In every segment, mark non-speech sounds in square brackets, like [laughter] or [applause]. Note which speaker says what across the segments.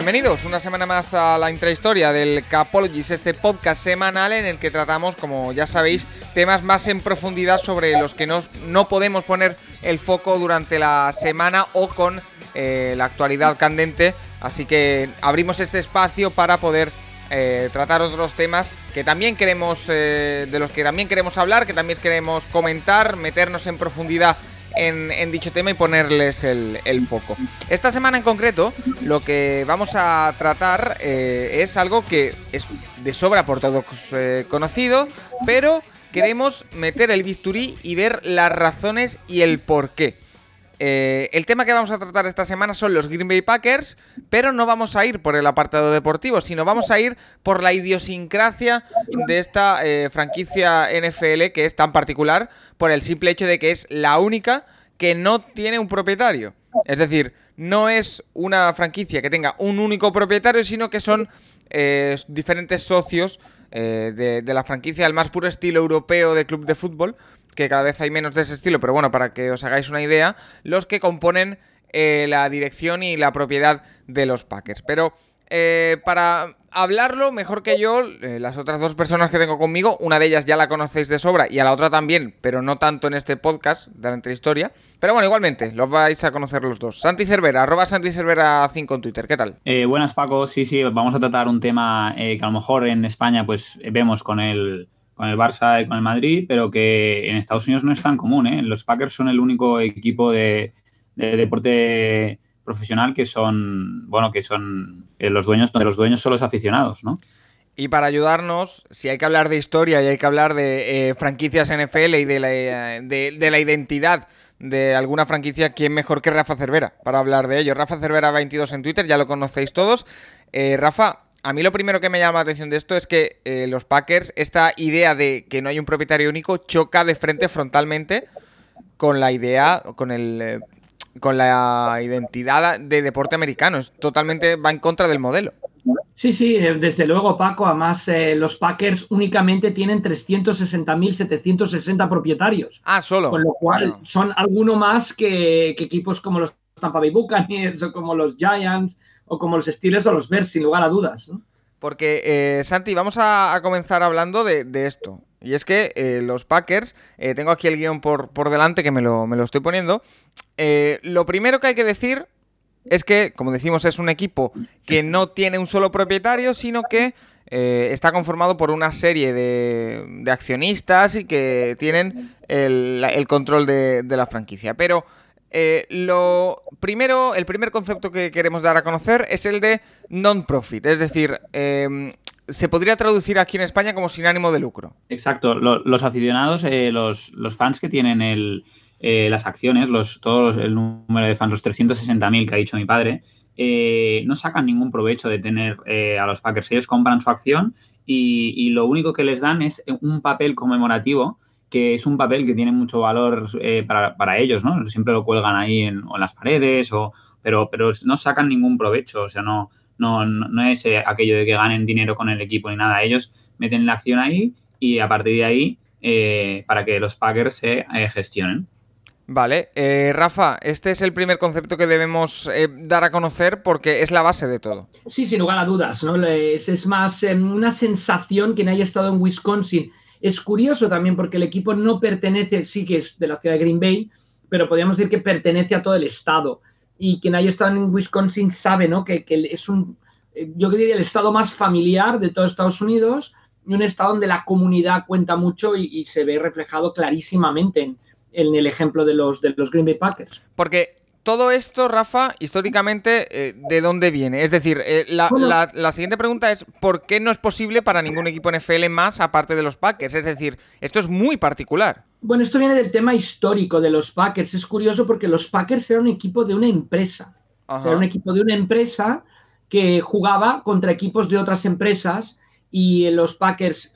Speaker 1: Bienvenidos una semana más a la intrahistoria del Capologis, este podcast semanal en el que tratamos, como ya sabéis, temas más en profundidad sobre los que no, no podemos poner el foco durante la semana o con eh, la actualidad candente. Así que abrimos este espacio para poder eh, tratar otros temas que también queremos, eh, de los que también queremos hablar, que también queremos comentar, meternos en profundidad en, dicho tema y ponerles el, foco. Esta semana en concreto, lo que vamos a tratar eh, es algo que es de sobra por todos eh, conocido, pero queremos meter el bisturí y ver las razones y el por qué. Eh, el tema que vamos a tratar esta semana son los Green Bay Packers, pero no vamos a ir por el apartado deportivo, sino vamos a ir por la idiosincrasia de esta eh, franquicia NFL que es tan particular por el simple hecho de que es la única que no tiene un propietario. Es decir, no es una franquicia que tenga un único propietario, sino que son eh, diferentes socios de, de la franquicia al más puro estilo europeo de club de fútbol que cada vez hay menos de ese estilo, pero bueno, para que os hagáis una idea, los que componen eh, la dirección y la propiedad de los Packers. Pero eh, para hablarlo mejor que yo, eh, las otras dos personas que tengo conmigo, una de ellas ya la conocéis de sobra y a la otra también, pero no tanto en este podcast de la historia. Pero bueno, igualmente, los vais a conocer los dos. Santi Cervera, arroba Santi Cervera 5 en Twitter, ¿qué tal?
Speaker 2: buenas Paco, sí, sí, vamos a tratar un tema que a lo mejor en España pues vemos con el con el Barça y con el Madrid, pero que en Estados Unidos no es tan común. ¿eh? Los Packers son el único equipo de, deporte profesional que son, bueno, que son eh, los dueños, donde los dueños son los aficionados, ¿no?
Speaker 1: Y para ayudarnos, si hay que hablar de historia y hay que hablar de eh, franquicias NFL y de la, de, la identidad de alguna franquicia, ¿quién mejor que Rafa Cervera para hablar de ello? Rafa Cervera 22 en Twitter, ya lo conocéis todos. Rafa, a mí lo primero que me llama la atención de esto es que eh, los Packers, esta idea de que no hay un propietario único, choca de frente frontalmente con la idea, con el. Eh, con la identidad de deporte americano. Es totalmente va en contra del modelo.
Speaker 3: Sí, sí, eh, desde luego, Paco. Además, los Packers únicamente tienen 360.760 propietarios.
Speaker 1: Ah, solo.
Speaker 3: Con lo cual, son alguno más que, que, equipos como los Tampa Bay Buccaneers o como los Giants o como los Steelers o los Bears, sin lugar a dudas.
Speaker 1: Porque, eh, Santi, vamos a, comenzar hablando de, esto. Y es que eh, los Packers, eh, tengo aquí el guion por, por delante que me lo, me lo estoy poniendo. lo primero que hay que decir es que, como decimos, es un equipo que no tiene un solo propietario, sino que está conformado por una serie de, accionistas y que tienen el, control de, de la franquicia. Pero eh, lo primero, el primer concepto que queremos dar a conocer es el de non-profit, es decir, em, se podría traducir aquí en España como sin ánimo de lucro.
Speaker 2: Exacto, los aficionados, eh, los, fans que tienen el, eh, las acciones, los, todos el número de fans, los 360.000 que ha dicho mi padre, no sacan ningún provecho de tener a los Packers. Ellos compran su acción y, y, lo único que les dan es un papel conmemorativo que es un papel que tiene mucho valor eh, para, ellos, ¿no? Siempre lo cuelgan ahí en, las paredes, o, pero, pero no sacan ningún provecho, o sea, no, no, no es eh, aquello de que ganen dinero con el equipo ni nada. Ellos meten la acción ahí y a partir de ahí, eh, para que los Packers se gestionen.
Speaker 1: Vale, Rafa, este es el primer concepto que debemos dar a conocer porque es la base de todo.
Speaker 3: Sí, sin lugar a dudas, ¿no? Es, es más una sensación que no haya estado en Wisconsin es curioso también porque el equipo no pertenece, sí que es de la ciudad de Green Bay, pero podríamos decir que pertenece a todo el estado. Y quien haya estado en Wisconsin sabe ¿no? que, es un, yo diría, el estado más familiar de todo Estados Unidos y un estado donde la comunidad cuenta mucho y, se ve reflejado clarísimamente en, en, el ejemplo de los, de los Green Bay Packers.
Speaker 1: Porque todo esto, Rafa, históricamente, eh, ¿de dónde viene? Es decir, eh, la, siguiente pregunta es, ¿por qué no es posible para ningún equipo NFL más aparte de los Packers? Es decir, esto es muy particular.
Speaker 3: Bueno, esto viene del tema histórico de los Packers. Es curioso porque los Packers eran un equipo de una empresa. Era un equipo de una empresa que jugaba contra equipos de otras empresas y los Packers,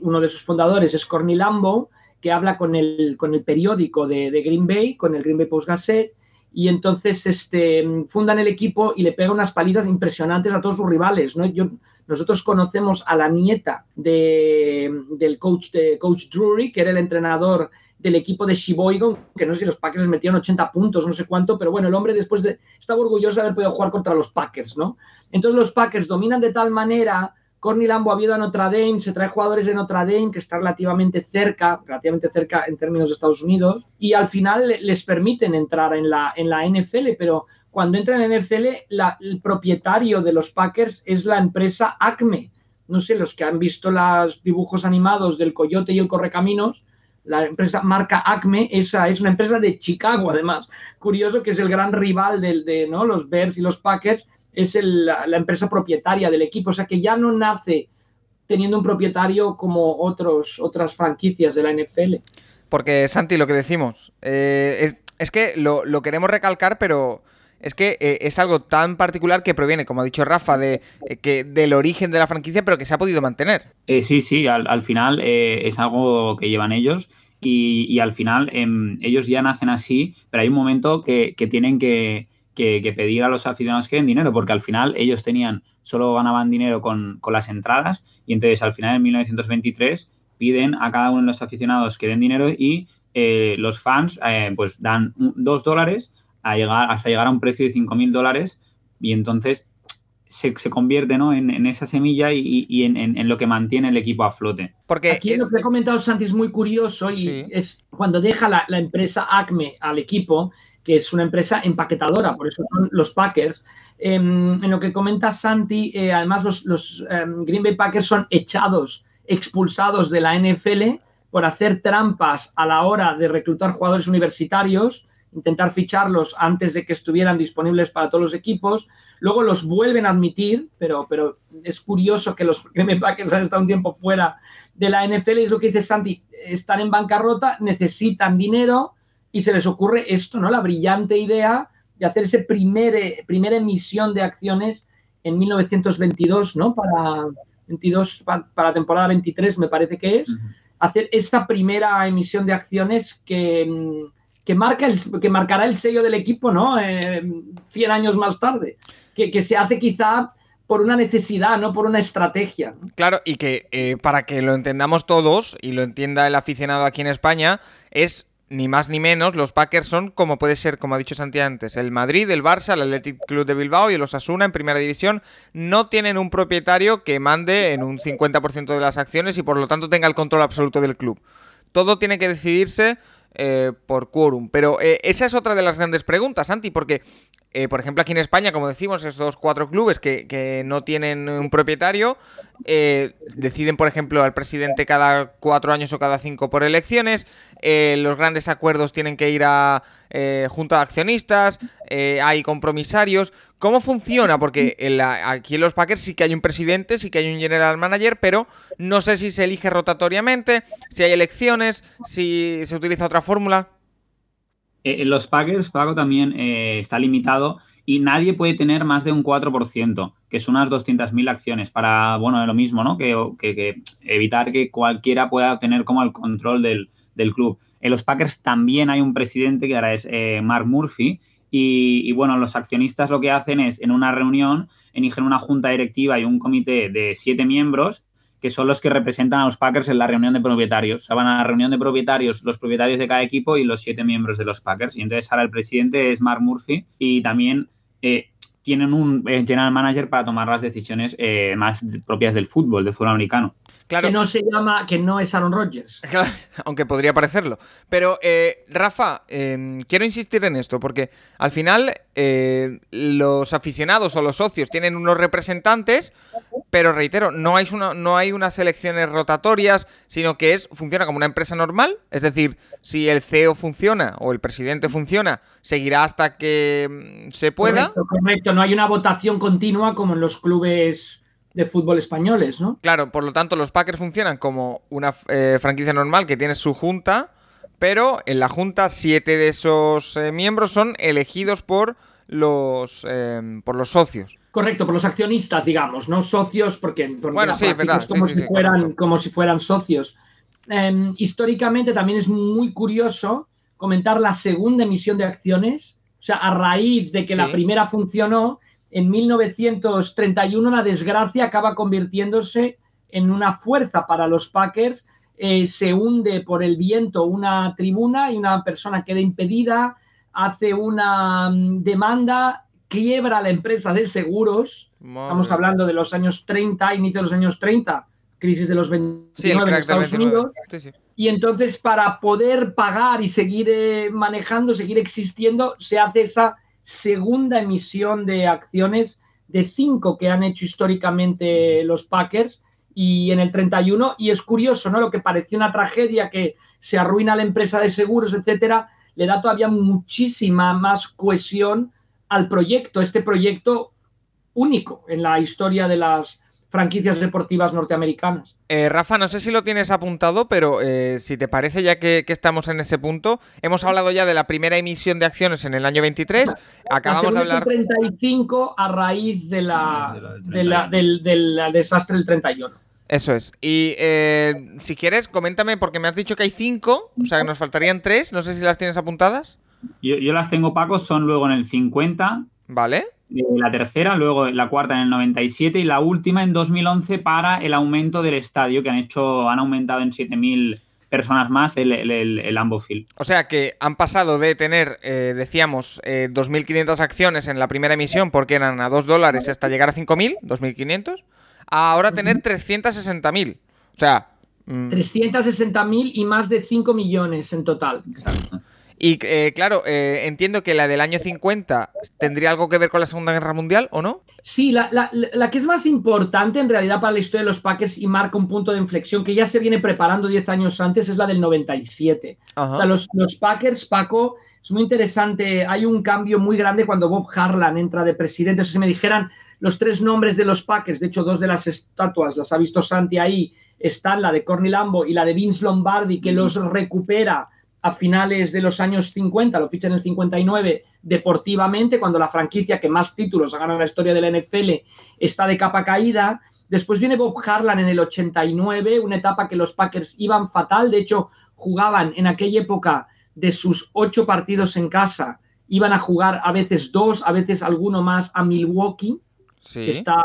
Speaker 3: uno de sus fundadores es Corny Lambo, que habla con el, con el periódico de, de Green Bay, con el Green Bay Post Gazette, y entonces este, fundan el equipo y le pegan unas palidas impresionantes a todos sus rivales. ¿no? Yo, nosotros conocemos a la nieta de, del coach, coach Drury, que era el entrenador del equipo de Sheboygan, que no sé si los Packers metieron 80 puntos, no sé cuánto, pero bueno, el hombre después de, estaba orgulloso de haber podido jugar contra los Packers, ¿no? Entonces los Packers dominan de tal manera, Corny Lambo ha habido a Notre Dame, se trae jugadores de Notre Dame que está relativamente cerca, relativamente cerca en términos de Estados Unidos, y al final les permiten entrar en la, en la NFL, pero cuando entran en NFL, el propietario de los Packers es la empresa Acme. No sé, los que han visto los dibujos animados del Coyote y el Correcaminos, la empresa marca Acme, esa es una empresa de Chicago, además. Curioso que es el gran rival del, de ¿no? los Bears y los Packers, es la, empresa propietaria del equipo. O sea que ya no nace teniendo un propietario como otros, otras franquicias de la NFL.
Speaker 1: Porque, Santi, lo que decimos, eh, es, que lo, queremos recalcar, pero es que eh, es algo tan particular que proviene, como ha dicho Rafa, de, eh, que, del origen de la franquicia, pero que se ha podido mantener.
Speaker 2: Eh, sí, sí, al, final es algo que llevan ellos y, al final em, ellos ya nacen así, pero hay un momento que, tienen que, pedir a los aficionados que den dinero, porque al final ellos tenían, solo ganaban dinero con, con las entradas y entonces al final en 1923 piden a cada uno de los aficionados que den dinero y los fans pues dan dos dólares llegar, hasta llegar a un precio de 5.000 dólares y entonces se, convierte ¿no? en, esa semilla y, en, lo que mantiene el equipo a flote.
Speaker 3: Porque Aquí lo que ha comentado Santi es muy curioso y es cuando deja la, empresa Acme al equipo, que es una empresa empaquetadora, por eso son los Packers. Em, en lo que comenta Santi, eh, además los, em, Green Bay Packers son echados, expulsados de la NFL por hacer trampas a la hora de reclutar jugadores universitarios intentar ficharlos antes de que estuvieran disponibles para todos los equipos. Luego los vuelven a admitir, pero, pero es curioso que los Green Packers han estado un tiempo fuera de la NFL. Y es lo que dice Santi, están en bancarrota, necesitan dinero y se les ocurre esto, ¿no? La brillante idea de hacer esa primera emisión de acciones en 1922, ¿no? Para 22, para la temporada 23 me parece que es, hacer esta primera emisión de acciones que que, marca el, que marcará el sello del equipo, ¿no? 100 eh, años más tarde, que, se hace quizá por una necesidad, no por una estrategia.
Speaker 1: Claro, y que eh, para que lo entendamos todos y lo entienda el aficionado aquí en España, es ni más ni menos, los Packers son como puede ser, como ha dicho Santi antes, el Madrid, el Barça, el Athletic Club de Bilbao y el Osasuna en primera división no tienen un propietario que mande en un 50% de las acciones y por lo tanto tenga el control absoluto del club. Todo tiene que decidirse eh, por quórum. Pero eh, esa es otra de las grandes preguntas, Santi, porque, eh, por ejemplo, aquí en España, como decimos, estos cuatro clubes que, no tienen un propietario, deciden, por ejemplo, al presidente cada cuatro años o cada cinco por elecciones, los grandes acuerdos tienen que ir a junta de accionistas, hay compromisarios. ¿Cómo funciona? Porque aquí en los Packers sí que hay un presidente, sí que hay un general manager, pero no sé si se elige rotatoriamente, si hay elecciones, si se utiliza otra fórmula.
Speaker 2: Eh, en los Packers, Paco también eh, está limitado y nadie puede tener más de un 4%, que son unas 200.000 acciones, para, bueno, lo mismo, ¿no? Que, evitar que cualquiera pueda tener como el control del, club. En los Packers también hay un presidente que ahora es eh, Mark Murphy, y, bueno, los accionistas lo que hacen es en una reunión eligen una junta directiva y un comité de siete miembros que son los que representan a los Packers en la reunión de propietarios. O sea, van a la reunión de propietarios, los propietarios de cada equipo y los siete miembros de los Packers. Y entonces ahora el presidente es Mark Murphy y también eh, tienen un eh, general manager para tomar las decisiones eh, más propias del fútbol, del fútbol americano.
Speaker 3: Que no se llama, que no es Aaron Rodgers. [laughs]
Speaker 1: aunque podría parecerlo. Pero, eh, Rafa, em, quiero insistir en esto, porque al final eh, los aficionados o los socios tienen unos representantes, pero reitero, no hay, una, no hay unas elecciones rotatorias, sino que es funciona como una empresa normal. Es decir, si el CEO funciona o el presidente funciona, seguirá hasta que mm, se pueda.
Speaker 3: correcto. No hay una votación continua como en los clubes de fútbol españoles, ¿no?
Speaker 1: Claro, por lo tanto, los Packers funcionan como una eh, franquicia normal que tiene su junta, pero en la junta siete de esos eh, miembros son elegidos por los, em, por los socios.
Speaker 3: Correcto, por los accionistas, digamos, no socios, porque, bueno, sí, verdad. como, si fueran, como si fueran socios. Em, históricamente también es muy curioso comentar la segunda emisión de acciones, o sea, a raíz de que la primera funcionó, en 1931 la desgracia acaba convirtiéndose en una fuerza para los Packers eh, se hunde por el viento una tribuna y una persona queda impedida, hace una mm, demanda, quiebra la empresa de seguros. Estamos hablando de los años 30, inicio de los años 30, crisis de los 29 en Estados Unidos. Y entonces para poder pagar y seguir eh, manejando, seguir existiendo, se hace esa segunda emisión de acciones de cinco que han hecho históricamente los Packers y en el 31 y es curioso, ¿no? Lo que parecía una tragedia que se arruina la empresa de seguros, etcétera, le da todavía muchísima más cohesión al proyecto, este proyecto único en la historia de las franquicias deportivas norteamericanas.
Speaker 1: Eh, Rafa, no sé si lo tienes apuntado, pero eh, si te parece, ya que, estamos en ese punto, hemos hablado ya de la primera emisión de acciones en el año 23. Acabamos de hablar.
Speaker 3: 35 a raíz de la, del, desastre del 31.
Speaker 1: Eso es. Y eh, si quieres, coméntame, porque me has dicho que hay cinco, o sea que nos faltarían tres. No sé si las tienes apuntadas.
Speaker 2: Yo, yo las tengo, Paco, son luego en el 50.
Speaker 1: Vale
Speaker 2: la tercera, luego la cuarta en el 97 y la última en 2011 para el aumento del estadio, que han hecho, han aumentado en 7.000 personas más el, el, el,
Speaker 1: O sea que han pasado de tener, eh, decíamos, eh, 2.500 acciones en la primera emisión porque eran a 2 dólares hasta llegar a 5.000, 2.500, a ahora tener 360.000. O sea...
Speaker 3: 360.000 mm. y más de 5 millones en total. Exacto.
Speaker 1: Y eh, claro, eh, entiendo que la del año 50 tendría algo que ver con la Segunda Guerra Mundial, ¿o no?
Speaker 3: Sí, la, que es más importante en realidad para la historia de los Packers y marca un punto de inflexión que ya se viene preparando 10 años antes es la del 97. O sea, los, los Packers, Paco, es muy interesante. Hay un cambio muy grande cuando Bob Harlan entra de presidente. si me dijeran los tres nombres de los Packers, de hecho, dos de las estatuas las ha visto Santi ahí, están la de Corny Lambo y la de Vince Lombardi, que los recupera a finales de los años 50, lo ficha en el 59 deportivamente, cuando la franquicia que más títulos ha ganado en la historia de la NFL está de capa caída. Después viene Bob Harlan en el 89, una etapa que los Packers iban fatal, de hecho jugaban en aquella época de sus ocho partidos en casa, iban a jugar a veces dos, a veces alguno más a Milwaukee, que está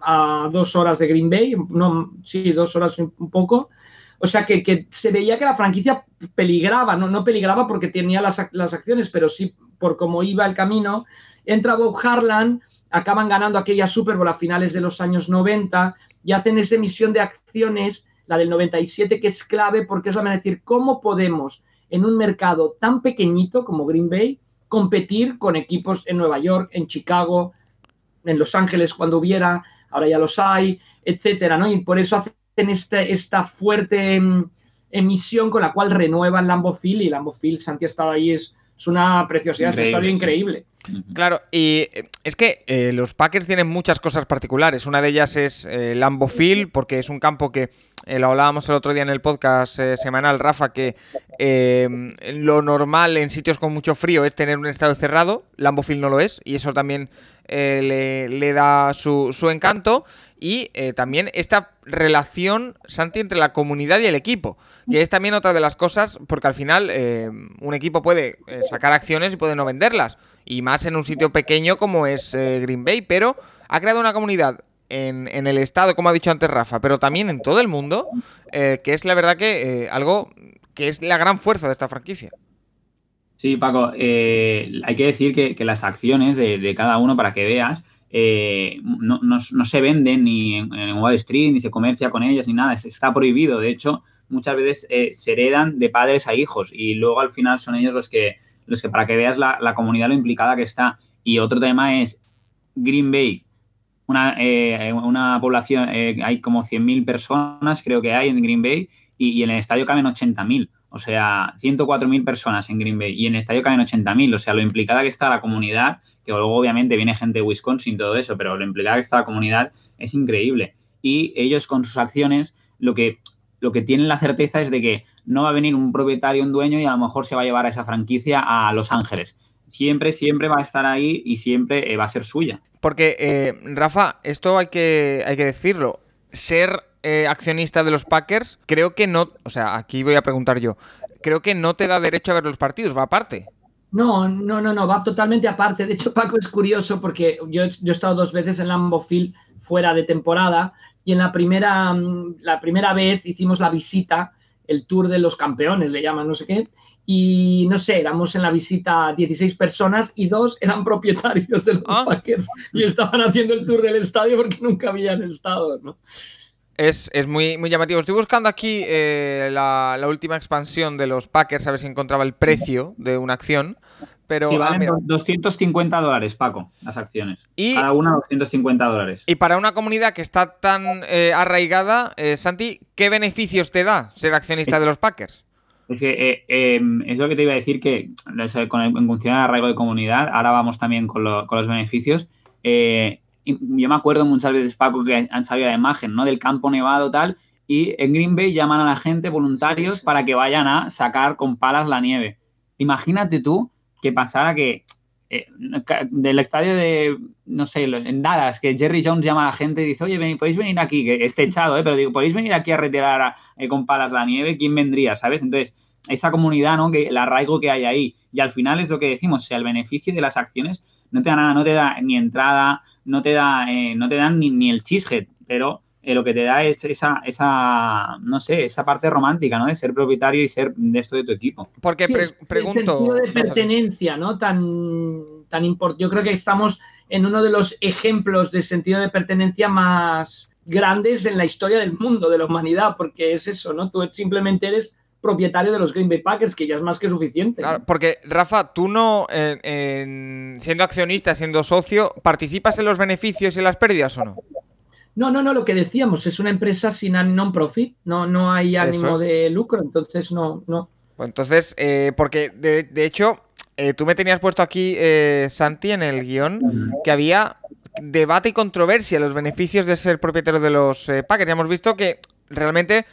Speaker 3: a dos horas de Green Bay, no, sí, dos horas un poco. O sea que, se veía que la franquicia peligraba, no, peligraba porque tenía las, acciones, pero sí por cómo iba el camino. Entra Bob Harlan, acaban ganando aquella Super Bowl a finales de los años 90 y hacen esa emisión de acciones, la del 97, que es clave porque es la manera de decir cómo podemos en un mercado tan pequeñito como Green Bay competir con equipos en Nueva York, en Chicago, en Los Ángeles cuando hubiera, ahora ya los hay, etcétera, ¿no? Y por eso hace en este, esta fuerte mm, emisión con la cual renuevan Lambo Field y Lambo Field, Santi ha estado ahí, es, una preciosidad, es una historia increíble.
Speaker 1: Claro, y eh, es que eh, los Packers tienen muchas cosas particulares. Una de ellas es eh, Lambo Field, porque es un campo que lo hablábamos el otro día en el podcast semanal, Rafa, que lo normal en sitios con mucho frío es tener un estadio cerrado. Lambo Field no lo es, y eso también le, da su, su encanto y eh, también esta relación, Santi, entre la comunidad y el equipo, que es también otra de las cosas, porque al final eh, un equipo puede eh, sacar acciones y puede no venderlas, y más en un sitio pequeño como es Green Bay, pero ha creado una comunidad en, en, el estado, como ha dicho antes Rafa, pero también en todo el mundo, que es la verdad que algo que es la gran fuerza de esta franquicia.
Speaker 2: Sí, Paco, hay que decir que, las acciones de, de cada uno, para que veas, eh, no, se venden ni en, Wall Street, ni se comercia con ellas, ni nada, está prohibido. De hecho, muchas veces eh, se heredan de padres a hijos y luego al final son ellos los que, que para que veas la, comunidad lo implicada que está. Y otro tema es Green Bay, una, eh, una población, hay como 100.000 personas, creo que hay en Green Bay, y, y en el estadio caben 80.000. O sea, 104.000 personas en Green Bay y en el estadio caben 80.000. O sea, lo implicada que está la comunidad, que luego obviamente viene gente de Wisconsin, todo eso, pero lo implicada que está la comunidad es increíble. Y ellos con sus acciones lo que, lo que tienen la certeza es de que no va a venir un propietario, un dueño y a lo mejor se va a llevar a esa franquicia a Los Ángeles. Siempre, siempre va a estar ahí y siempre eh, va a ser suya.
Speaker 1: Porque, eh, Rafa, esto hay que, hay que decirlo. Ser eh, accionista de los Packers, creo que no, o sea, aquí voy a preguntar yo, creo que no te da derecho a ver los partidos, va aparte.
Speaker 3: No, no, no, no, va totalmente aparte. De hecho, Paco es curioso porque yo, he estado dos veces en Lambeau Field fuera de temporada y en la primera, mm, la primera vez hicimos la visita el tour de los campeones, le llaman, no sé qué. Y no sé, éramos en la visita 16 personas y dos eran propietarios de los ah. Packers y estaban haciendo el tour del estadio porque nunca habían estado, ¿no?
Speaker 1: Es, muy, muy llamativo. Estoy buscando aquí eh, la, última expansión de los Packers, a ver si encontraba el precio de una acción. Pero,
Speaker 2: sí, valen 250 dólares, Paco, las acciones. Y, Cada una 250 dólares.
Speaker 1: Y para una comunidad que está tan eh, arraigada, eh, Santi, ¿qué beneficios te da ser accionista de los Packers?
Speaker 2: Es que em, es lo que te iba a decir que con el, en función del arraigo de comunidad, ahora vamos también con, con los beneficios. Eh, yo me acuerdo muchas veces, Paco, que han salido la imagen, ¿no? Del campo nevado tal, y en Green Bay llaman a la gente, voluntarios, para que vayan a sacar con palas la nieve. Imagínate tú que pasara que eh, del estadio de, no sé, en Dallas, que Jerry Jones llama a la gente y dice, oye, podéis venir aquí, que esté echado, ¿eh? pero digo, podéis venir aquí a retirar eh, con palas la nieve, ¿quién vendría? ¿Sabes? Entonces, esa comunidad, ¿no? Que el arraigo que hay ahí. Y al final es lo que decimos, o el beneficio de las acciones no te da nada, no te da ni entrada, no te da, eh, no te dan ni, el chisget, pero eh, lo que te da es esa, esa, no sé, esa parte romántica, ¿no? De ser propietario y ser de esto de tu equipo.
Speaker 1: Porque pregunto. El
Speaker 3: sentido de pertenencia, ¿no? Tan, tan importante. Yo creo que estamos en uno de los ejemplos de sentido de pertenencia más grandes en la historia del mundo, de la humanidad, porque es eso, ¿no? Tú simplemente eres propietario de los Green Bay Packers, que ya es más que suficiente.
Speaker 1: Claro, porque Rafa, tú no, siendo accionista, siendo socio, ¿participas en los beneficios y las pérdidas o no?
Speaker 3: No, no, no, lo que decíamos, es una empresa sin non-profit, no, no hay ánimo de lucro, entonces no, no.
Speaker 1: Pues entonces, eh, porque de, hecho, eh, tú me tenías puesto aquí, eh, Santi, en el guion, que había debate y controversia los beneficios de ser propietario de los Packers. Ya hemos visto que realmente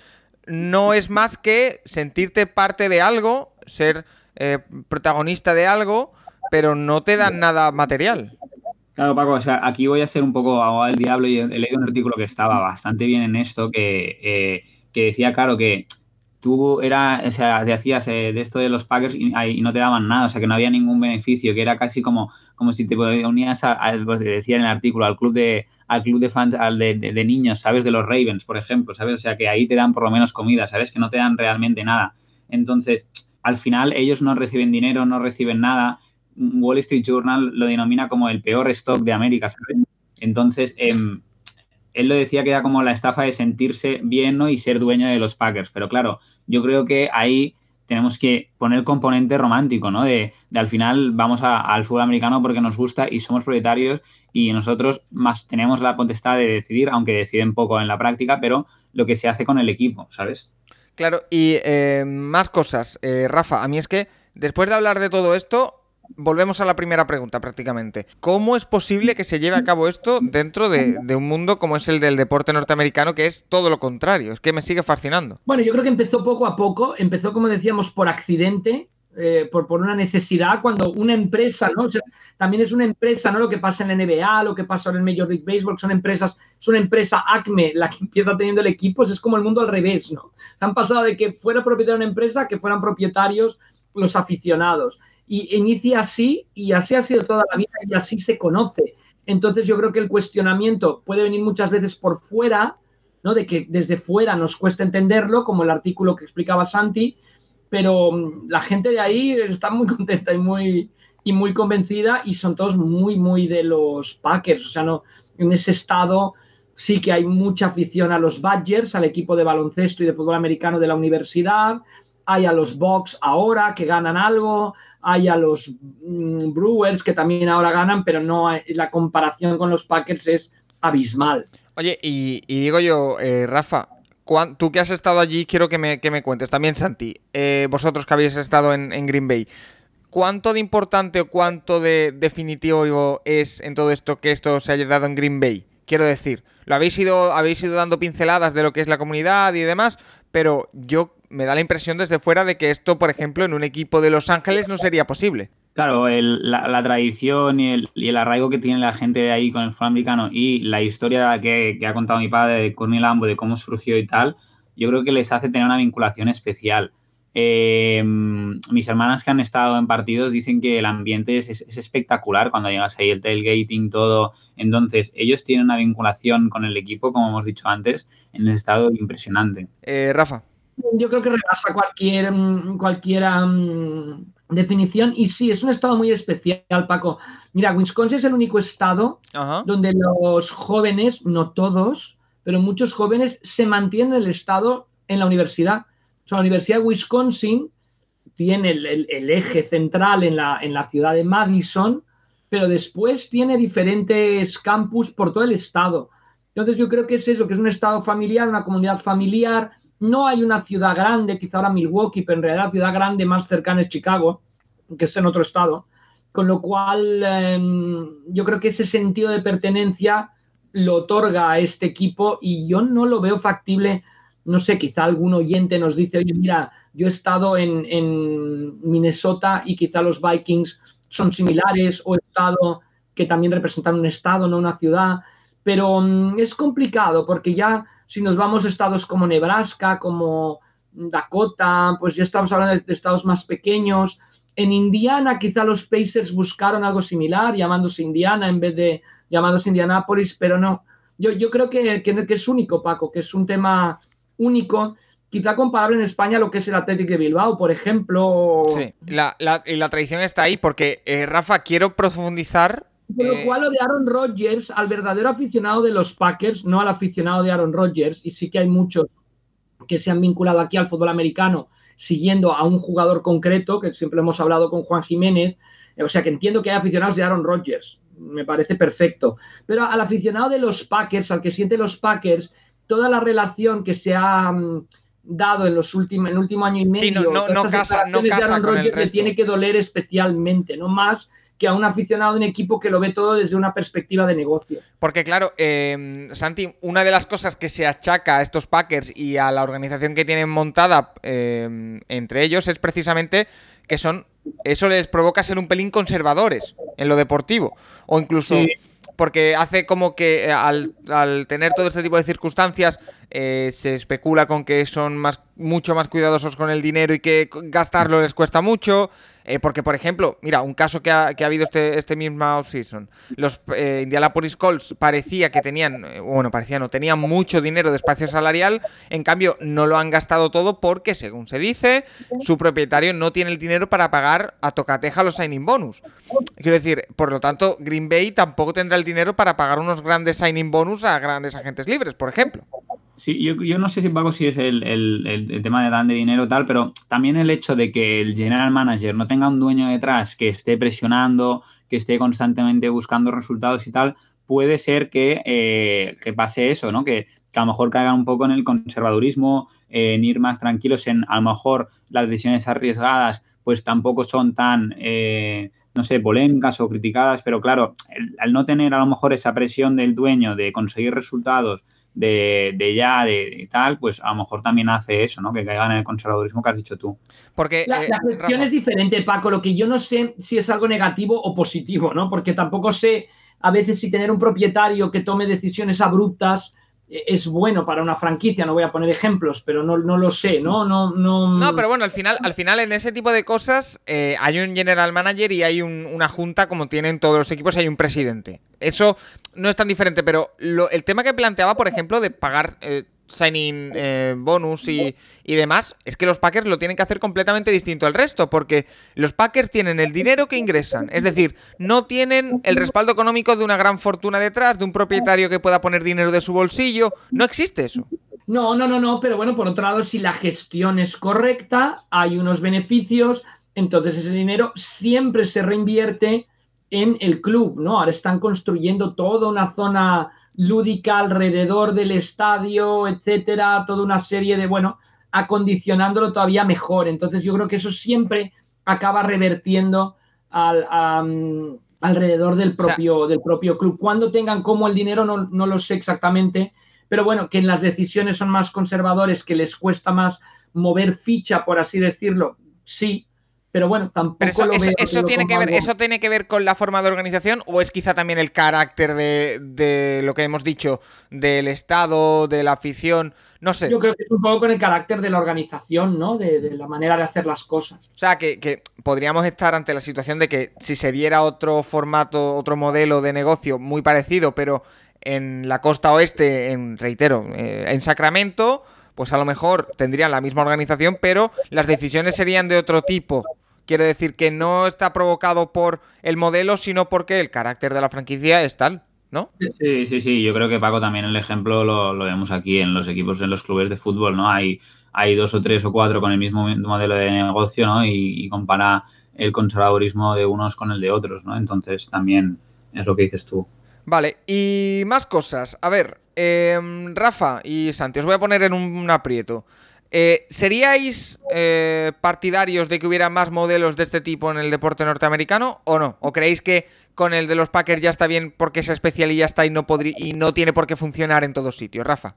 Speaker 1: no es más que sentirte parte de algo, ser eh, protagonista de algo, pero no te dan nada material.
Speaker 2: Claro, Paco, o sea, aquí voy a ser un poco del diablo y he leído un artículo que estaba bastante bien en esto, que, eh, que decía, claro, que tú era, o sea, te hacías eh, de esto de los Packers y, no te daban nada, o sea, que no había ningún beneficio, que era casi como, como si te unías, a, pues, decía en el artículo, al club de al club de fans, al de, de, niños, ¿sabes? De los Ravens, por ejemplo, ¿sabes? O sea, que ahí te dan por lo menos comida, ¿sabes? Que no te dan realmente nada. Entonces, al final ellos no reciben dinero, no reciben nada. Wall Street Journal lo denomina como el peor stock de América, ¿sabes? Entonces, em, él lo decía que era como la estafa de sentirse bien ¿no? y ser dueño de los Packers. Pero claro, yo creo que ahí tenemos que poner el componente romántico, ¿no? De, al final vamos al fútbol americano porque nos gusta y somos propietarios y nosotros más tenemos la potestad de decidir, aunque deciden poco en la práctica, pero lo que se hace con el equipo, ¿sabes?
Speaker 1: Claro, y eh, más cosas. Eh, Rafa, a mí es que después de hablar de todo esto, volvemos a la primera pregunta prácticamente. ¿Cómo es posible que se lleve a cabo esto dentro de, un mundo como es el del deporte norteamericano, que es todo lo contrario? Es que me sigue fascinando.
Speaker 3: Bueno, yo creo que empezó poco a poco, empezó como decíamos por accidente. Eh, por, por, una necesidad, cuando una empresa, ¿no? también es una empresa, ¿no? Lo que pasa en la NBA, lo que pasa en el Major League Baseball, son empresas, es una empresa ACME la que empieza teniendo el equipo, es como el mundo al revés, ¿no? Han pasado de que fuera propietario de una empresa que fueran propietarios los aficionados y inicia así y así ha sido toda la vida y así se conoce. Entonces yo creo que el cuestionamiento puede venir muchas veces por fuera, ¿no? De que desde fuera nos cuesta entenderlo, como el artículo que explicaba Santi, pero mm, la gente de ahí está muy [laughs] contenta y muy, y muy convencida y son todos muy, muy de los Packers. O sea, no, en ese estado sí que hay mucha afición a los Badgers, al equipo de baloncesto y de fútbol americano de la universidad, hay a los Bucks ahora que ganan algo, hay a los mm, Brewers que también ahora ganan, pero no la comparación con los Packers es abismal.
Speaker 1: Oye, y, digo yo, eh, Rafa, tú que has estado allí, quiero que me, cuentes, también Santi, eh, vosotros que habéis estado en, Green Bay, ¿cuánto de importante o cuánto de definitivo es en todo esto que esto se haya dado en Green Bay? Quiero decir, lo habéis ido, habéis ido dando pinceladas de lo que es la comunidad y demás, pero yo me da la impresión desde fuera de que esto, por ejemplo, en un equipo de Los Ángeles no sería posible.
Speaker 2: Claro, la, tradición y el, arraigo que tiene la gente de ahí con el fútbol americano y la historia que, ha contado mi padre de Courtney Lambo, de cómo surgió y tal, yo creo que les hace tener una vinculación especial. Eh, mis hermanas que han estado en partidos dicen que el ambiente es, espectacular cuando llegas ahí, el tailgating, todo. Entonces, ellos tienen una vinculación con el equipo, como hemos dicho antes, en el estado impresionante.
Speaker 1: Eh, Rafa.
Speaker 3: Yo creo que rebasa cualquier, mm, cualquier mm, definición. Y sí, es un estado muy especial, Paco. Mira, Wisconsin es el único estado donde los jóvenes, no todos, pero muchos jóvenes se mantienen el estado en la universidad. La Universidad de Wisconsin tiene el, eje central en la, en la ciudad de Madison, pero después tiene diferentes campus por todo el estado. Entonces yo creo que es eso, que es un estado familiar, una comunidad familiar. No hay una ciudad grande, quizá ahora Milwaukee, pero en realidad la ciudad grande más cercana es Chicago, que está en otro estado. Con lo cual em, yo creo que ese sentido de pertenencia lo otorga a este equipo y yo no lo veo factible. No sé, quizá algún oyente nos dice, oye, mira, yo he estado en, en Minnesota y quizá los Vikings son similares o he estado que también representan un estado, no una ciudad pero mm, es complicado porque ya si nos vamos a estados como Nebraska, como Dakota, pues ya estamos hablando de, estados más pequeños. En Indiana quizá los Pacers buscaron algo similar, llamándose Indiana en vez de llamándose Indianapolis, pero no. Yo, yo creo que, que, es único, Paco, que es un tema único quizá comparable en España a lo que es el Athletic de Bilbao, por ejemplo.
Speaker 1: Sí, la, la, la tradición está ahí porque, eh, Rafa, quiero profundizar
Speaker 3: con lo eh, cual, lo de Aaron Rodgers, al verdadero aficionado de los Packers, no al aficionado de Aaron Rodgers, y sí que hay muchos que se han vinculado aquí al fútbol americano siguiendo a un jugador concreto, que siempre hemos hablado con Juan Jiménez, o sea que entiendo que hay aficionados de Aaron Rodgers, me parece perfecto, pero al aficionado de los Packers, al que siente los Packers, toda la relación que se ha mm, dado en los últimos en el último año y medio,
Speaker 1: sí, no, no, casa, no casa con el resto.
Speaker 3: tiene que doler especialmente, no más que a un aficionado de un equipo que lo ve todo desde una perspectiva de negocio.
Speaker 1: Porque claro, eh, Santi, una de las cosas que se achaca a estos Packers y a la organización que tienen montada eh, entre ellos es precisamente que son, eso les provoca ser un pelín conservadores en lo deportivo. O incluso... porque hace como que eh, al, tener todo este tipo de circunstancias se especula con que son más, mucho más cuidadosos con el dinero y que gastarlo les cuesta mucho. Eh, porque, por ejemplo, mira, un caso que ha, habido este, este mismo off-season. Los eh, Indianapolis Colts parecía que tenían, eh, bueno, parecía no, tenían mucho dinero de espacio salarial. En cambio, no lo han gastado todo porque, según se dice, su propietario no tiene el dinero para pagar a tocateja los signing bonus. Quiero decir, por lo tanto, Green Bay tampoco tendrá el dinero para pagar unos grandes signing bonus a grandes agentes libres, por ejemplo.
Speaker 2: Sí, yo, no sé si Paco si es el, tema de dan de dinero tal, pero también el hecho de que el general manager no tenga un dueño detrás que esté presionando, que esté constantemente buscando resultados y tal, puede ser que, eh, pase eso, ¿no? Que, a lo mejor caigan un poco en el conservadurismo, en ir más tranquilos, en a lo mejor las decisiones arriesgadas, pues tampoco son tan, eh, no sé, polémicas o criticadas, pero claro, al no tener a lo mejor esa presión del dueño de conseguir resultados, de, ya, de, tal, pues a lo mejor también hace eso, ¿no? Que caigan en el conservadurismo que has dicho tú.
Speaker 1: Porque,
Speaker 3: la, eh, cuestión es diferente, Paco. Lo que yo no sé si es algo negativo o positivo, ¿no? Porque tampoco sé a veces si tener un propietario que tome decisiones abruptas es bueno para una franquicia, no voy a poner ejemplos, pero no, no lo sé, ¿no? No, no...
Speaker 1: no, pero bueno, al final, al final en ese tipo de cosas eh, hay un general manager y hay una junta como tienen todos los equipos, hay un presidente. Eso no es tan diferente, pero el tema que planteaba, por ejemplo, de pagar eh, signing eh, bonus y, demás, es que los Packers lo tienen que hacer completamente distinto al resto, porque los Packers tienen el dinero que ingresan, es decir, no tienen el respaldo económico de una gran fortuna detrás, de un propietario que pueda poner dinero de su bolsillo, no existe eso.
Speaker 3: No, no, no, no, pero bueno, por otro lado, si la gestión es correcta, hay unos beneficios, entonces ese dinero siempre se reinvierte en el club, ¿no? Ahora están construyendo toda una zona lúdica alrededor del estadio, etcétera, toda una serie de, bueno, acondicionándolo todavía mejor. Entonces yo creo que eso siempre acaba revertiendo al, alrededor del propio, del propio club. Cuando tengan como el dinero, no, no lo sé exactamente, pero bueno, que en las decisiones son más conservadores, que les cuesta más mover ficha, por así decirlo, sí, pero bueno, tampoco
Speaker 1: eso, tiene que ver, ¿Eso tiene que ver con la forma de organización o es quizá también el carácter de, lo que hemos dicho, del Estado, de la afición? No sé.
Speaker 3: Yo creo que es un poco con el carácter de la organización, ¿no? De, la manera de hacer las cosas.
Speaker 1: O sea, que, podríamos estar ante la situación de que si se diera otro formato, otro modelo de negocio muy parecido, pero en la costa oeste, en, reitero, eh, en Sacramento pues a lo mejor tendrían la misma organización, pero las decisiones serían de otro tipo. Quiere decir que no está provocado por el modelo, sino porque el carácter de la franquicia es tal. ¿no?
Speaker 2: Sí, sí, sí. Yo creo que Paco también el ejemplo lo, vemos aquí en los equipos, en los clubes de fútbol, ¿no? Hay, hay dos o tres o cuatro con el mismo modelo de negocio, ¿no? Y, compara el conservadurismo de unos con el de otros, ¿no? Entonces también es lo que dices tú.
Speaker 1: Vale, y más cosas. A ver, em, Rafa y Santi, os voy a poner en un, aprieto. Eh, ¿Seríais eh, partidarios de que hubiera más modelos de este tipo en el deporte norteamericano o no? ¿O creéis que con el de los Packers ya está bien porque esa especial y ya está y no, y no tiene por qué funcionar en todos sitios, Rafa.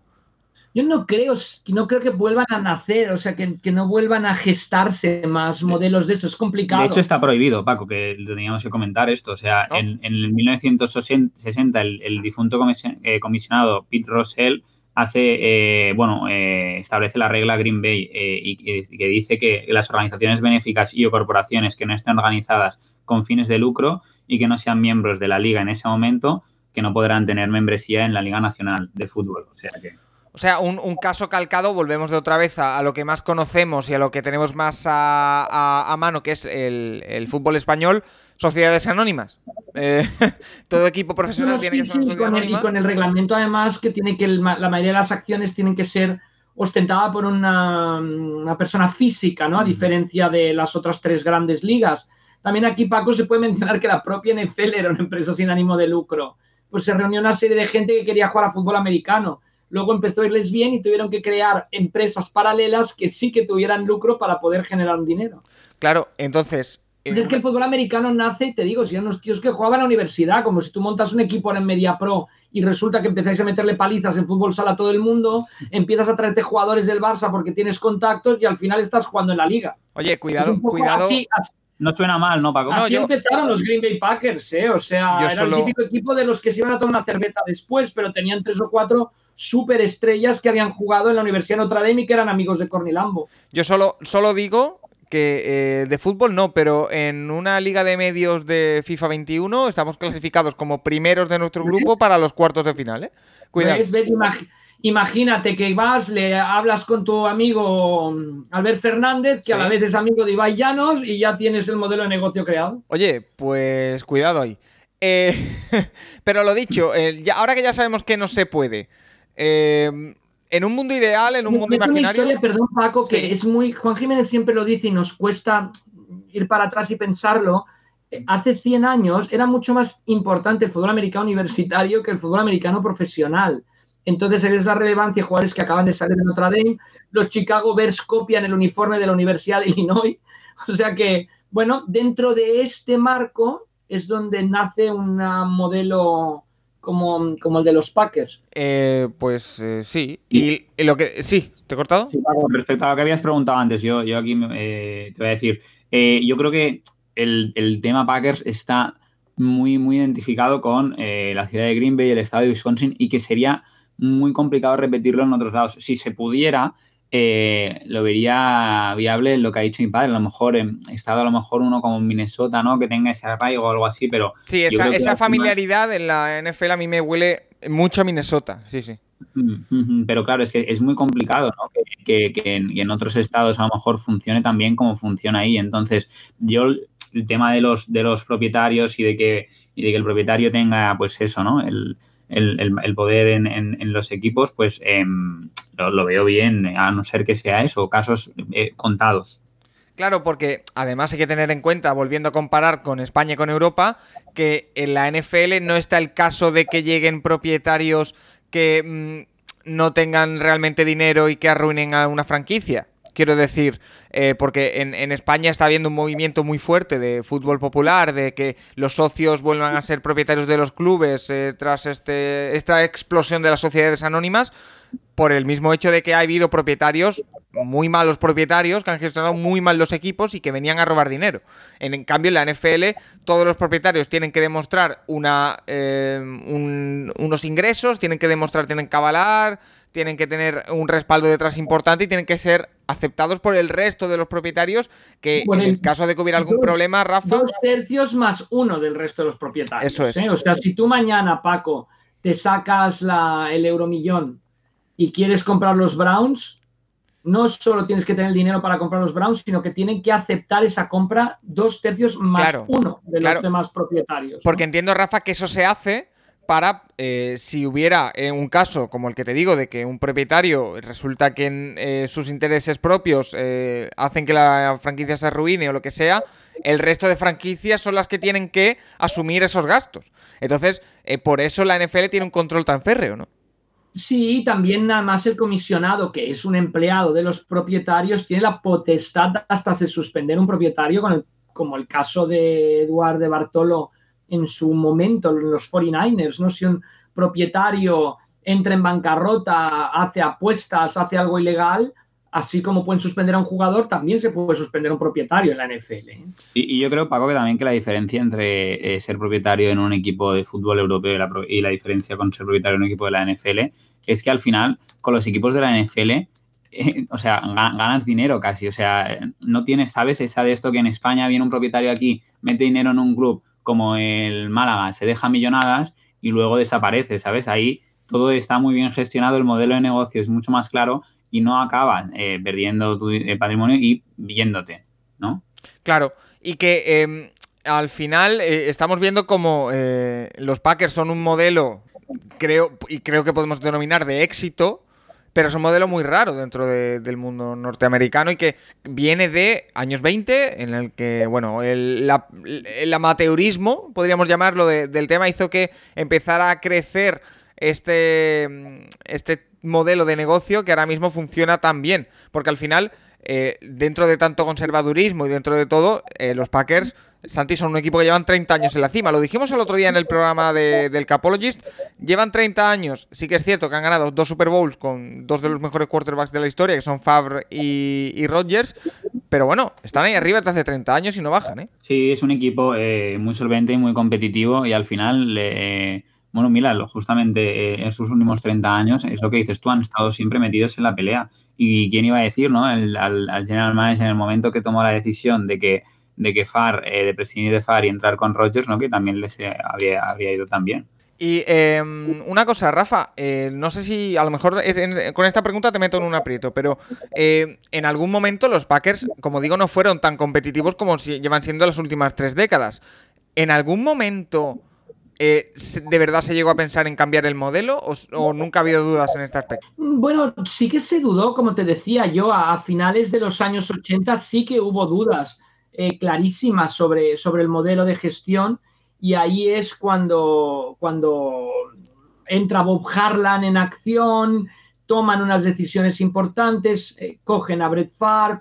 Speaker 3: Yo no creo, no creo que vuelvan a nacer, o sea, que, no vuelvan a gestarse más modelos de esto, es complicado.
Speaker 2: De hecho, está prohibido, Paco, que teníamos que comentar esto. O sea, en, en, 1960 el, difunto eh, comisionado Pete Russell hace, eh, bueno, eh, establece la regla Green Bay y, que dice que las organizaciones benéficas y o corporaciones que no estén organizadas con fines de lucro y que no sean miembros de la liga en ese momento, que no podrán tener membresía en la Liga Nacional de Fútbol. O sea que.
Speaker 1: Sea, un, caso calcado, volvemos de otra vez a, lo que más conocemos y a lo que tenemos más a, mano, que es el, fútbol español, sociedades anónimas. Eh, [laughs] todo equipo profesional tiene que ser
Speaker 3: Y con el reglamento, además, que tiene que la mayoría de las acciones tienen que ser ostentadas por una, una persona física, ¿no? A diferencia de las otras tres grandes ligas. También aquí, Paco, se puede mencionar que la propia NFL era una empresa sin ánimo de lucro. Pues se reunió una serie de gente que quería jugar a fútbol americano. Luego empezó a irles bien y tuvieron que crear empresas paralelas que sí que tuvieran lucro para poder generar dinero.
Speaker 1: Claro, entonces,
Speaker 3: es que el fútbol americano nace, te digo, si eran unos tíos que jugaban a la universidad, como si tú montas un equipo en Media Pro y resulta que empezáis a meterle palizas en fútbol sala a todo el mundo, empiezas a traerte jugadores del Barça porque tienes contactos y al final estás jugando en la liga.
Speaker 1: Oye, cuidado, cuidado.
Speaker 2: No suena mal, ¿no, Paco?
Speaker 3: Así empezaron los Green Bay Packers, ¿eh? O sea, era el típico equipo de los que se iban a tomar una cerveza después, pero tenían tres o cuatro superestrellas que habían jugado en la Universidad de Notre Dame y que eran amigos de Cornilambo.
Speaker 1: Yo solo, solo digo que eh, de fútbol no, pero en una liga de medios de FIFA 21 estamos clasificados como primeros de nuestro grupo para los cuartos de final, ¿eh?
Speaker 3: Cuidado. ¿Ves? Imagínate que vas, le hablas con tu amigo Albert Fernández, que a la vez es amigo de Ibai Llanos, y ya tienes el modelo de negocio creado.
Speaker 1: Oye, pues cuidado ahí. Eh, [laughs] pero lo dicho, ahora que ya sabemos que no se puede, eh, en un mundo ideal, en un mundo imaginario.
Speaker 3: Una historia, perdón, Paco, que es muy. Juan Jiménez siempre lo dice y nos cuesta ir para atrás y pensarlo. Hace 100 años era mucho más importante el fútbol americano universitario que el fútbol americano profesional. Entonces, es la relevancia de jugadores que acaban de salir de Notre Dame. Los Chicago Bears copian el uniforme de la Universidad de Illinois. [laughs] O sea que, bueno, dentro de este marco es donde nace un modelo como, como, el de los Packers.
Speaker 1: Eh, pues eh, sí. Y, lo que sí, ¿te he cortado?
Speaker 2: respecto a lo que habías preguntado antes, yo, yo aquí eh, te voy a decir, yo creo que el, el, tema Packers está muy, muy identificado con la ciudad de Green Bay, el estado de Wisconsin, y que sería muy complicado repetirlo en otros lados. Si se pudiera, eh, lo vería viable lo que ha dicho mi padre. A lo mejor en estado, a lo mejor uno como Minnesota, ¿no? Que tenga ese arraigo o algo así, pero.
Speaker 1: Sí, esa, familiaridad en la NFL a mí me huele mucho a Minnesota, sí, sí.
Speaker 2: Pero claro, es que es muy complicado, ¿no? Que, en, otros estados a lo mejor funcione tan bien como funciona ahí. Entonces, yo el tema de los, de los propietarios y de que, y de que el propietario tenga, pues eso, ¿no? El, el, poder en, los equipos, pues em, lo, veo bien, a no ser que sea eso, casos eh, contados.
Speaker 1: Claro, porque además hay que tener en cuenta, volviendo a comparar con España y con Europa, que en la NFL no está el caso de que lleguen propietarios que mm, no tengan realmente dinero y que arruinen a una franquicia. Quiero decir, eh, porque en, España está habiendo un movimiento muy fuerte de fútbol popular, de que los socios vuelvan a ser propietarios de los clubes eh, tras este, esta explosión de las sociedades anónimas, por el mismo hecho de que ha habido propietarios, muy malos propietarios, que han gestionado muy mal los equipos y que venían a robar dinero. En, cambio, en la NFL, todos los propietarios tienen que demostrar una, eh, unos ingresos, tienen que demostrar, tienen que avalar, tienen que tener un respaldo detrás importante y tienen que ser aceptados por el resto de los propietarios que en el caso de que hubiera algún problema, Rafa...
Speaker 3: Dos tercios más uno del resto de los propietarios.
Speaker 1: Eso es.
Speaker 3: ¿eh? O sea, si tú mañana, Paco, te sacas la, el euromillón y quieres comprar los Browns, no solo tienes que tener el dinero para comprar los Browns, sino que tienen que aceptar esa compra dos tercios más uno de los demás propietarios.
Speaker 1: Porque entiendo, Rafa, que eso se hace para eh, si hubiera eh, un caso como el que te digo de que un propietario resulta que en, eh, sus intereses propios hacen que la franquicia se arruine o lo que sea, el resto de franquicias son las que tienen que asumir esos gastos. Entonces, por eso la NFL tiene un control tan férreo, ¿no?
Speaker 3: Sí, también nada más el comisionado, que es un empleado de los propietarios, tiene la potestad hasta de suspender un propietario, como el caso de Eduardo de Bartolo en su momento en los 49ers, ¿no? Si un propietario entra en bancarrota, hace apuestas, hace algo ilegal, así como pueden suspender a un jugador, también se puede suspender a un propietario en la NFL. ¿eh?
Speaker 2: Y, yo creo, Paco, que también que la diferencia entre eh, ser propietario en un equipo de fútbol europeo y la, diferencia con ser propietario en un equipo de la NFL es que al final, con los equipos de la NFL, eh, o sea, ganas dinero casi. O sea, no tienes, ¿sabes? Esa de esto que en España viene un propietario aquí, mete dinero en un club como el Málaga, se deja millonadas y luego desaparece, ¿sabes? Ahí todo está muy bien gestionado, el modelo de negocio es mucho más claro y no acabas eh, perdiendo tu eh, patrimonio y viéndote, ¿no?
Speaker 1: Claro, y que em, al final eh, estamos viendo como los Packers son un modelo, creo, y creo que podemos denominar de éxito, pero es un modelo muy raro dentro del mundo norteamericano y que viene de años 20, en el que, bueno, el, amateurismo, podríamos llamarlo, del tema hizo que empezara a crecer este, este modelo de negocio que ahora mismo funciona tan bien. Porque al final, eh, dentro de tanto conservadurismo y dentro de todo, eh, los Packers, Santi, son un equipo que llevan 30 años en la cima. Lo dijimos el otro día en el programa del Capologist. Llevan 30 años. Sí que es cierto que han ganado dos Super Bowls con dos de los mejores quarterbacks de la historia, que son Favre y, y Rodgers. Pero bueno, están ahí arriba desde hace 30 años y no bajan, ¿eh?
Speaker 2: Sí, es un equipo eh, muy solvente y muy competitivo y al final... le bueno, mira, justamente en eh, sus últimos 30 años, es lo que dices tú, han estado siempre metidos en la pelea. Y quién iba a decir, ¿no? al, general manager en el momento que tomó la decisión de que, de que FAR, eh, de prescindir de FAR y entrar con Rogers, ¿no? Que también les eh, había, había ido también.
Speaker 1: Y em, una cosa, Rafa, no sé si a lo mejor con esta pregunta te meto en un aprieto, pero en algún momento los Packers, como digo, no fueron tan competitivos como si llevan siendo las últimas tres décadas. ¿En algún momento eh, ¿De verdad se llegó a pensar en cambiar el modelo o, nunca ha habido dudas en este aspecto?
Speaker 3: Bueno, sí que se dudó, como te decía yo, a, finales de los años 80 sí que hubo dudas eh, clarísimas sobre, sobre el modelo de gestión y ahí es cuando, cuando entra Bob Harlan en acción, toman unas decisiones importantes, eh, cogen a Brett Favre,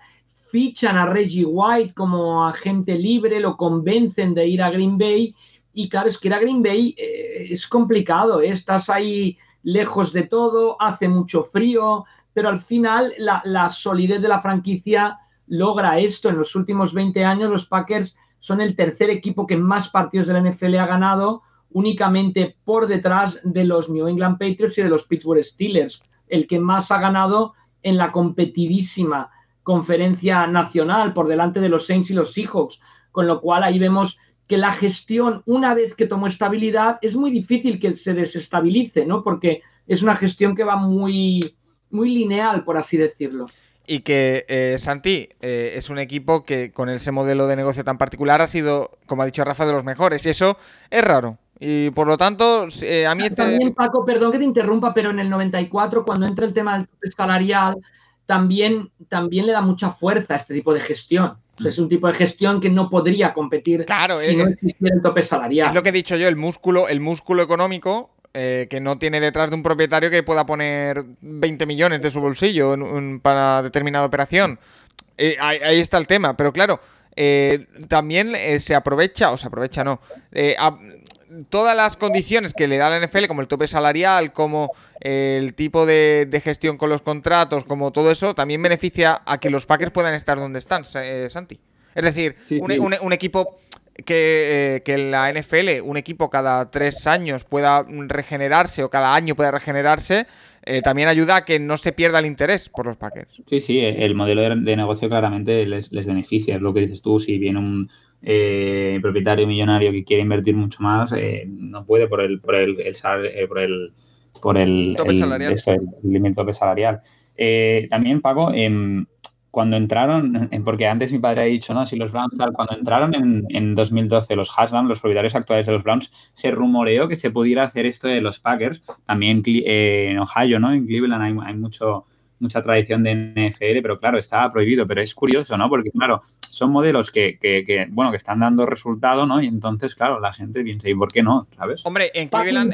Speaker 3: fichan a Reggie White como agente libre, lo convencen de ir a Green Bay y claro, es que era Green Bay eh, es complicado, ¿eh? estás ahí lejos de todo, hace mucho frío, pero al final la, solidez de la franquicia logra esto. En los últimos 20 años los Packers son el tercer equipo que más partidos de la NFL ha ganado, únicamente por detrás de los New England Patriots y de los Pittsburgh Steelers, el que más ha ganado en la competidísima conferencia nacional, por delante de los Saints y los Seahawks, con lo cual ahí vemos que la gestión, una vez que tomó estabilidad, es muy difícil que se desestabilice, ¿no? Porque es una gestión que va muy, muy lineal, por así decirlo.
Speaker 1: Y que eh, Santi eh, es un equipo que con ese modelo de negocio tan particular ha sido, como ha dicho Rafa, de los mejores. Y eso es raro. Y por lo tanto, eh, a mí este...
Speaker 3: También, Paco, perdón que te interrumpa, pero en el 94, cuando entra el tema del tope salarial, también, también le da mucha fuerza a este tipo de gestión es un tipo de gestión que no podría competir si no existiera el tope salarial.
Speaker 1: Es lo que he dicho yo, el músculo, el músculo económico eh, que no tiene detrás de un propietario que pueda poner 20 millones de su bolsillo para determinada operación. Eh, ahí, está el tema, pero claro, eh, también se aprovecha, o se aprovecha no, todas las condiciones que le da la NFL, como el tope salarial, como el tipo de, gestión con los contratos, como todo eso, también beneficia a que los Packers puedan estar donde están, eh, Santi. Es decir, un, equipo que, eh, la NFL, un equipo cada tres años pueda regenerarse o cada año pueda regenerarse, eh, también ayuda a que no se pierda el interés por los Packers.
Speaker 2: Sí, sí, el modelo de, negocio claramente les, les beneficia, es lo que dices tú, si viene un eh, propietario millonario que quiere invertir mucho más no puede por el por el, el, por el por el,
Speaker 1: tope salarial.
Speaker 2: el, tope salarial también, Paco, em, cuando entraron, porque antes mi padre ha dicho, ¿no? Si los Browns, cuando entraron en, en 2012 los Haslam, los propietarios actuales de los Browns, se rumoreó que se pudiera hacer esto de los Packers, también eh, en Ohio, ¿no? En Cleveland hay, hay mucho mucha tradición de NFL, pero claro, estaba prohibido. Pero es curioso, ¿no? Porque, claro, son modelos que, que, bueno, que están dando resultado, ¿no? Y entonces, claro, la gente piensa, ¿y por qué no? ¿Sabes?
Speaker 1: Hombre, en Cleveland...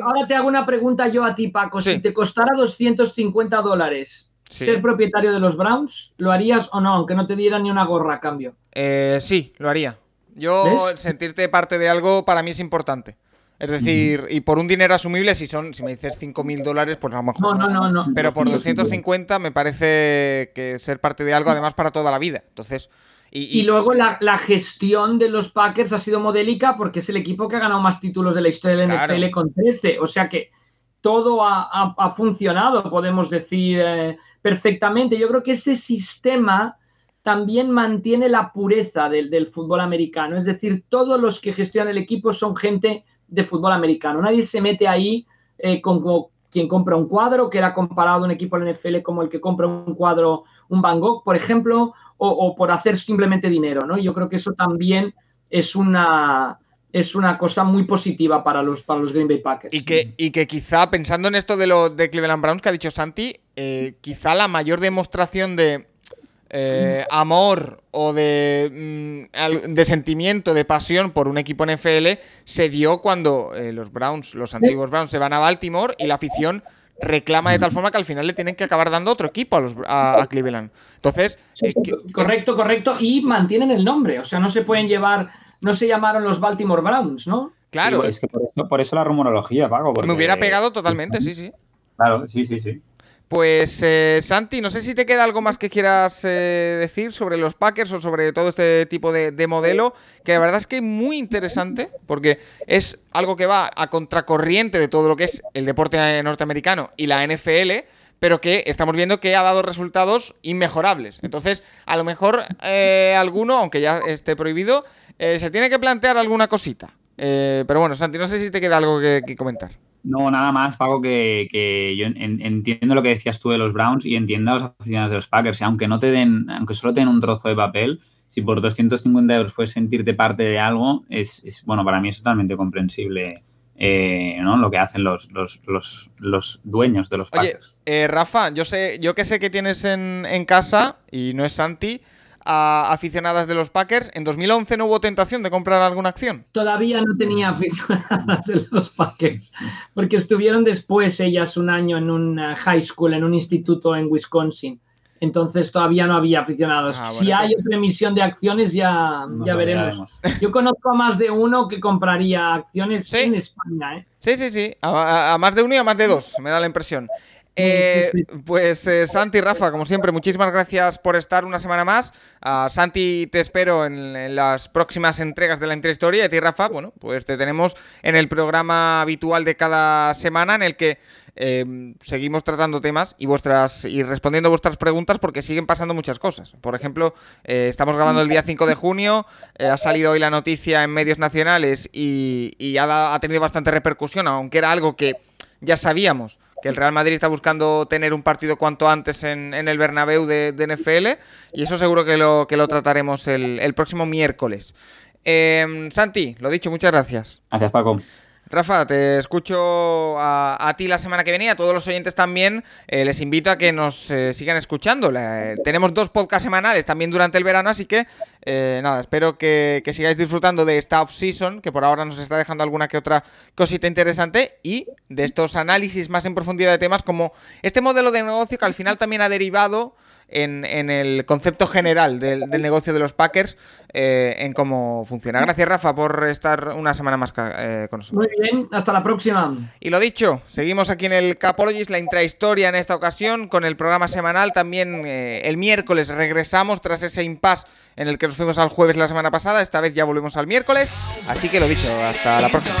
Speaker 3: ahora te hago una pregunta yo a ti, Paco. Si te costara 250 dólares ser propietario de los Browns, ¿lo harías o no? Aunque no te dieran ni una gorra a cambio.
Speaker 1: Eh, sí, lo haría. Yo, sentirte parte de algo para mí es importante. Es decir, y por un dinero asumible, si son, si me dices 5.000 dólares, pues a lo mejor.
Speaker 3: No, no, no,
Speaker 1: Pero por 250 me parece que ser parte de algo, además, para toda la vida. Entonces.
Speaker 3: Y, luego la, gestión de los Packers ha sido modélica porque es el equipo que ha ganado más títulos de la historia del NFL con 13. O sea que todo ha, funcionado, podemos decir, eh, perfectamente. Yo creo que ese sistema también mantiene la pureza del, fútbol americano. Es decir, todos los que gestionan el equipo son gente de fútbol americano. Nadie se mete ahí eh, como quien compra un cuadro, que era comparado a un equipo de la NFL como el que compra un cuadro, un Van Gogh, por ejemplo, o, por hacer simplemente dinero, ¿no? Yo creo que eso también es una, es una cosa muy positiva para los, para los Green Bay Packers.
Speaker 1: Y que, y que quizá, pensando en esto de lo de Cleveland Browns que ha dicho Santi, eh, quizá la mayor demostración de eh, amor o de, mm, de, sentimiento, de pasión por un equipo NFL se dio cuando eh, los Browns, los antiguos Browns, se van a Baltimore y la afición reclama de tal forma que al final le tienen que acabar dando otro equipo a, los, a, Cleveland. Entonces,
Speaker 3: correcto, correcto, y mantienen el nombre, o sea, no se pueden llevar, no se llamaron los Baltimore Browns, ¿no?
Speaker 1: Claro.
Speaker 2: es que por eso, la rumorología, Paco.
Speaker 1: Me hubiera pegado totalmente, sí, sí.
Speaker 2: Claro, sí, sí, sí.
Speaker 1: Pues eh, Santi, no sé si te queda algo más que quieras eh, decir sobre los Packers o sobre todo este tipo de, modelo, que la verdad es que es muy interesante porque es algo que va a contracorriente de todo lo que es el deporte norteamericano y la NFL, pero que estamos viendo que ha dado resultados inmejorables. Entonces, a lo mejor eh, alguno, aunque ya esté prohibido, se tiene que plantear alguna cosita. pero bueno, Santi, no sé si te queda algo que comentar.
Speaker 2: No, nada más, Pago, que, que yo entiendo lo que decías tú de los Browns y entiendo a los aficionados de los Packers. aunque no te den, aunque solo te den un trozo de papel, si por 250 euros puedes sentirte parte de algo, es, bueno, para mí es totalmente comprensible. Eh, ¿no? lo que hacen los, los, los, los dueños de los Packers.
Speaker 1: Oye, eh, Rafa, yo sé, yo que sé que tienes en, en casa, y no es Santi, a aficionadas de los Packers. ¿En 2011 no hubo tentación de comprar alguna acción?
Speaker 3: Todavía no tenía aficionadas de los Packers, porque estuvieron después ellas un año en un high school, en un instituto en Wisconsin. Entonces todavía no había aficionados. Ah, si hay otra emisión de acciones, ya, ya veremos. Yo conozco a más de uno que compraría acciones en España. ¿eh?
Speaker 1: Sí, sí, sí. a, más de uno y a más de dos, me da la impresión. Eh, pues eh, Santi, Rafa, como siempre, muchísimas gracias por estar una semana más. A Santi te espero en, las próximas entregas de la Interhistoria. Y a ti, Rafa, bueno, pues te tenemos en el programa habitual de cada semana en el que em, seguimos tratando temas y vuestras y respondiendo vuestras preguntas porque siguen pasando muchas cosas. Por ejemplo, eh, estamos grabando el día 5 de junio, ha salido hoy la noticia en medios nacionales y, ha, ha tenido bastante repercusión, aunque era algo que ya sabíamos que el Real Madrid está buscando tener un partido cuanto antes en, el Bernabéu de, NFL y eso seguro que lo, que lo trataremos el, próximo miércoles. Em, Santi, lo dicho, muchas gracias.
Speaker 2: Gracias, Paco.
Speaker 1: Rafa, te escucho a, ti la semana que viene y a todos los oyentes también. Eh, les invito a que nos eh, sigan escuchando. tenemos dos podcasts semanales también durante el verano, así que eh, nada, espero que, que, sigáis disfrutando de esta off-season, que por ahora nos está dejando alguna que otra cosita interesante, y de estos análisis más en profundidad de temas como este modelo de negocio que al final también ha derivado en, el concepto general del, negocio de los Packers, eh, en cómo funciona. Gracias, Rafa, por estar una semana más eh, con nosotros.
Speaker 3: Muy bien, hasta la próxima.
Speaker 1: Y lo dicho, seguimos aquí en el Capologist, la intrahistoria en esta ocasión, con el programa semanal. También eh, el miércoles regresamos tras ese impasse en el que nos fuimos al jueves la semana pasada. Esta vez ya volvemos al miércoles. Así que lo dicho, hasta la próxima.